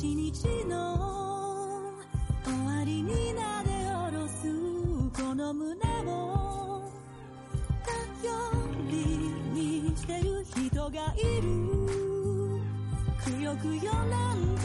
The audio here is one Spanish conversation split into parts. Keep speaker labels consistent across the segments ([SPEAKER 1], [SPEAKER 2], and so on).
[SPEAKER 1] 一日の終わりになで下ろすこの胸を頼りにしてる人がいる。くよくよなんて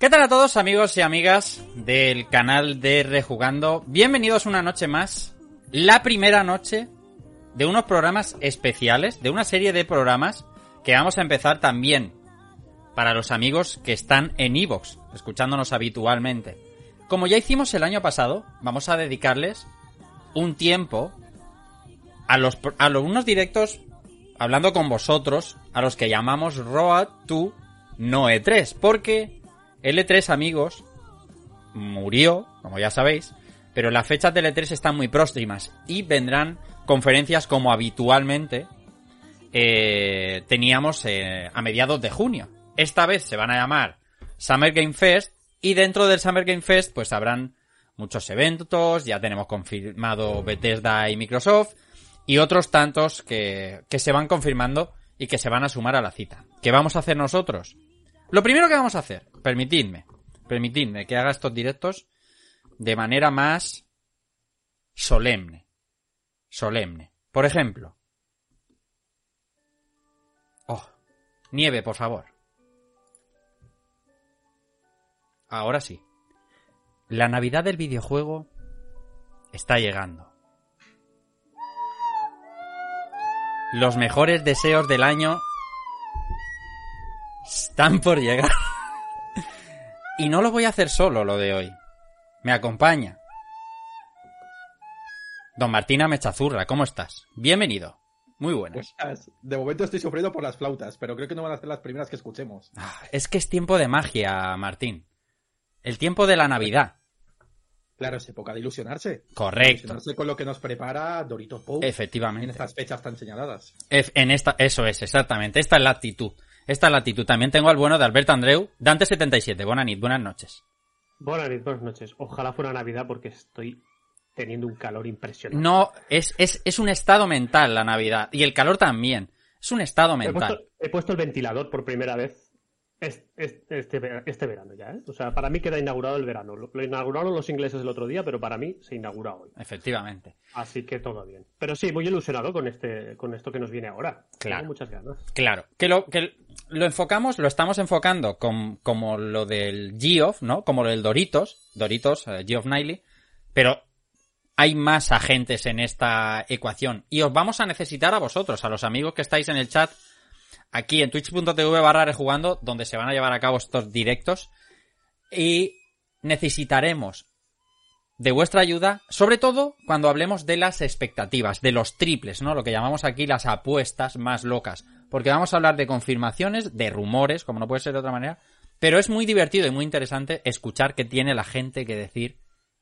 [SPEAKER 2] ¿Qué tal a todos amigos y amigas del canal de Rejugando? Bienvenidos una noche más, la primera noche de unos programas especiales, de una serie de programas que vamos a empezar también para los amigos que están en Evox, escuchándonos habitualmente. Como ya hicimos el año pasado, vamos a dedicarles un tiempo a los a los unos directos hablando con vosotros a los que llamamos Road to No E3, porque el E3, amigos, murió, como ya sabéis, pero las fechas del E3 están muy próximas y vendrán conferencias como habitualmente eh, teníamos eh, a mediados de junio. Esta vez se van a llamar Summer Game Fest y dentro del Summer Game Fest pues habrán muchos eventos, ya tenemos confirmado Bethesda y Microsoft y otros tantos que, que se van confirmando y que se van a sumar a la cita. ¿Qué vamos a hacer nosotros? Lo primero que vamos a hacer, permitidme, permitidme que haga estos directos de manera más solemne. Solemne. Por ejemplo. Oh, nieve, por favor. Ahora sí. La Navidad del videojuego está llegando. Los mejores deseos del año están por llegar. y no lo voy a hacer solo lo de hoy. Me acompaña. Don Martina Mechazurra, ¿cómo estás? Bienvenido. Muy buenas.
[SPEAKER 3] Pues, de momento estoy sufriendo por las flautas, pero creo que no van a ser las primeras que escuchemos.
[SPEAKER 2] Ah, Es que es tiempo de magia, Martín. El tiempo de la Navidad.
[SPEAKER 3] Claro, es época de ilusionarse.
[SPEAKER 2] Correcto.
[SPEAKER 3] Ilusionarse con lo que nos prepara Doritos en
[SPEAKER 2] Efectivamente.
[SPEAKER 3] estas fechas tan señaladas.
[SPEAKER 2] En esta, eso es, exactamente. Esta es la actitud. Esta es la actitud. También tengo al bueno de Alberto Andreu, Dante77. Buenas noches.
[SPEAKER 4] Buenas noches, buenas noches. Ojalá fuera Navidad porque estoy teniendo un calor impresionante.
[SPEAKER 2] No, es, es, es un estado mental la Navidad. Y el calor también. Es un estado
[SPEAKER 4] he,
[SPEAKER 2] mental.
[SPEAKER 4] puesto, he puesto el ventilador por primera vez es- es- este, vera- este verano ya, ¿eh? O sea, para mí queda inaugurado el verano. Lo, lo inauguraron los ingleses el otro día, pero para mí se inaugura hoy.
[SPEAKER 2] Efectivamente.
[SPEAKER 4] Así que todo bien. Pero sí, muy ilusionado con este, con esto que nos viene ahora.
[SPEAKER 2] Claro.
[SPEAKER 4] Tengo muchas ganas.
[SPEAKER 2] Claro, que lo, que lo enfocamos, lo estamos enfocando com- como lo del Geoff, ¿no? Como lo del Doritos, Doritos, eh, Geoff Niley, pero hay más agentes en esta ecuación y os vamos a necesitar a vosotros, a los amigos que estáis en el chat, aquí en twitch.tv barra rejugando, donde se van a llevar a cabo estos directos y necesitaremos de vuestra ayuda, sobre todo cuando hablemos de las expectativas, de los triples, ¿no? Lo que llamamos aquí las apuestas más locas. Porque vamos a hablar de confirmaciones, de rumores, como no puede ser de otra manera, pero es muy divertido y muy interesante escuchar qué tiene la gente que decir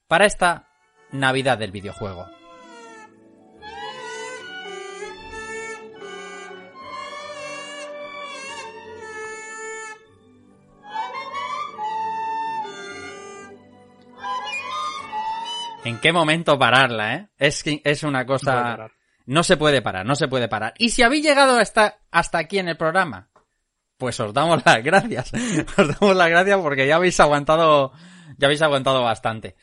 [SPEAKER 2] para esta Navidad del videojuego. ¿En qué momento pararla, eh? Es, que es una cosa... No se puede parar, no se puede parar. Y si habéis llegado hasta, hasta aquí en el programa, pues os damos las gracias. Os damos las gracias porque ya habéis aguantado, ya habéis aguantado bastante.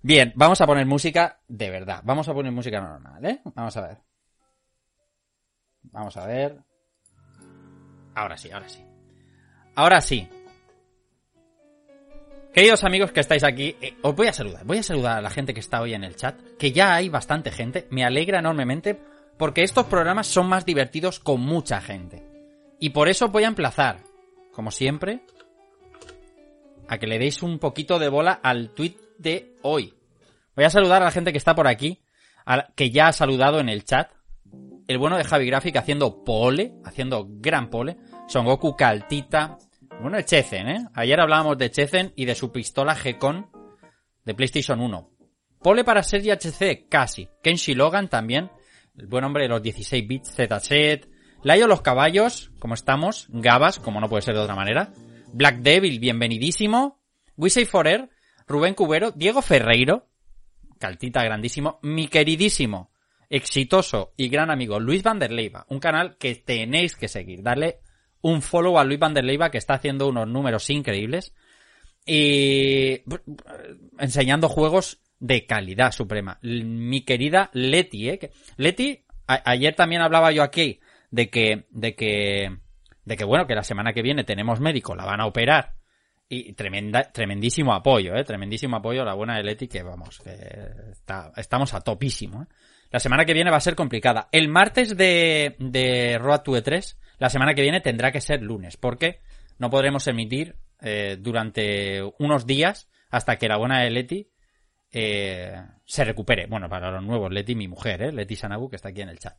[SPEAKER 2] Bien, vamos a poner música de verdad. Vamos a poner música normal, ¿eh? Vamos a ver. Vamos a ver. Ahora sí, ahora sí. Ahora sí. Queridos amigos que estáis aquí, eh, os voy a saludar. Voy a saludar a la gente que está hoy en el chat, que ya hay bastante gente. Me alegra enormemente porque estos programas son más divertidos con mucha gente. Y por eso voy a emplazar, como siempre, a que le deis un poquito de bola al tweet de hoy. Voy a saludar a la gente que está por aquí, que ya ha saludado en el chat. El bueno de Javi Graphic haciendo pole, haciendo gran pole. Son Goku Caltita. Bueno, Chezen, ¿eh? Ayer hablábamos de Chezen y de su pistola G-Con de PlayStation 1. Pole para Sergi HC, casi. Kenshi Logan también. El buen hombre de los 16 bits, ZZ. Layo los caballos, como estamos. Gabas, como no puede ser de otra manera. Black Devil, bienvenidísimo. Wisei Forer. Rubén Cubero. Diego Ferreiro. Caltita grandísimo. Mi queridísimo, exitoso y gran amigo Luis Van. Un canal que tenéis que seguir. Darle un follow a Luis Van que está haciendo unos números increíbles. Y enseñando juegos de calidad suprema. Mi querida Leti, ¿eh? Leti, ayer también hablaba yo aquí de que, de que, de que bueno, que la semana que viene tenemos médico, la van a operar. Y tremenda, tremendísimo apoyo, eh, tremendísimo apoyo a la buena de Leti, que vamos, que está, estamos a topísimo, eh. La semana que viene va a ser complicada. El martes de, de Road to E3, la semana que viene tendrá que ser lunes, porque no podremos emitir eh, durante unos días hasta que la buena de Leti eh, se recupere. Bueno, para los nuevos, Leti, mi mujer, ¿eh? Leti Sanabu, que está aquí en el chat.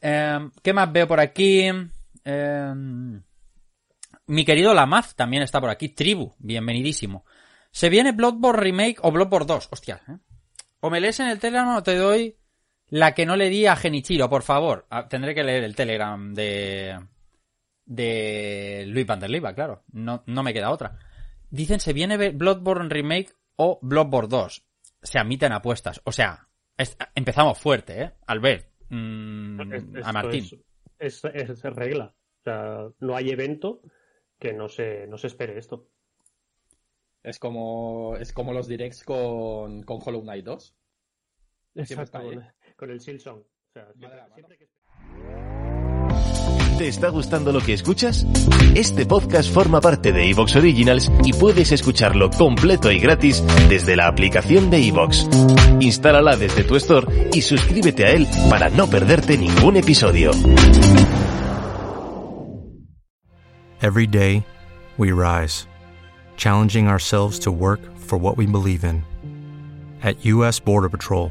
[SPEAKER 2] Eh, ¿Qué más veo por aquí? Eh, mi querido Lamaz también está por aquí. Tribu, bienvenidísimo. Se viene Bloodborne Remake o Bloodborne 2. Hostia, ¿eh? O me lees en el Telegram o te doy la que no le di a Genichiro, por favor. Ah, tendré que leer el Telegram de de Luis Van der claro. No, no me queda otra. Dicen se viene Bloodborne Remake o Bloodborne 2. Se admiten apuestas. O sea, es- empezamos fuerte, ¿eh? Albert, mm,
[SPEAKER 4] Es-
[SPEAKER 2] a Martín.
[SPEAKER 4] Es, es- es regla. O sea, no hay evento que no se, no se espere esto.
[SPEAKER 3] Es como, es como los directs con, con Hollow Knight 2. Siempre está
[SPEAKER 4] Exacto. Con, el Silsong. O sea, siempre-
[SPEAKER 3] Madre mía.
[SPEAKER 4] siempre que-
[SPEAKER 5] ¿Te está gustando lo que escuchas? Este podcast forma parte de Evox Originals y puedes escucharlo completo y gratis desde la aplicación de Evox. Instálala desde tu store y suscríbete a él para no perderte ningún episodio.
[SPEAKER 6] Every day, we rise, challenging ourselves to work for what we believe in. At U.S. Border Patrol,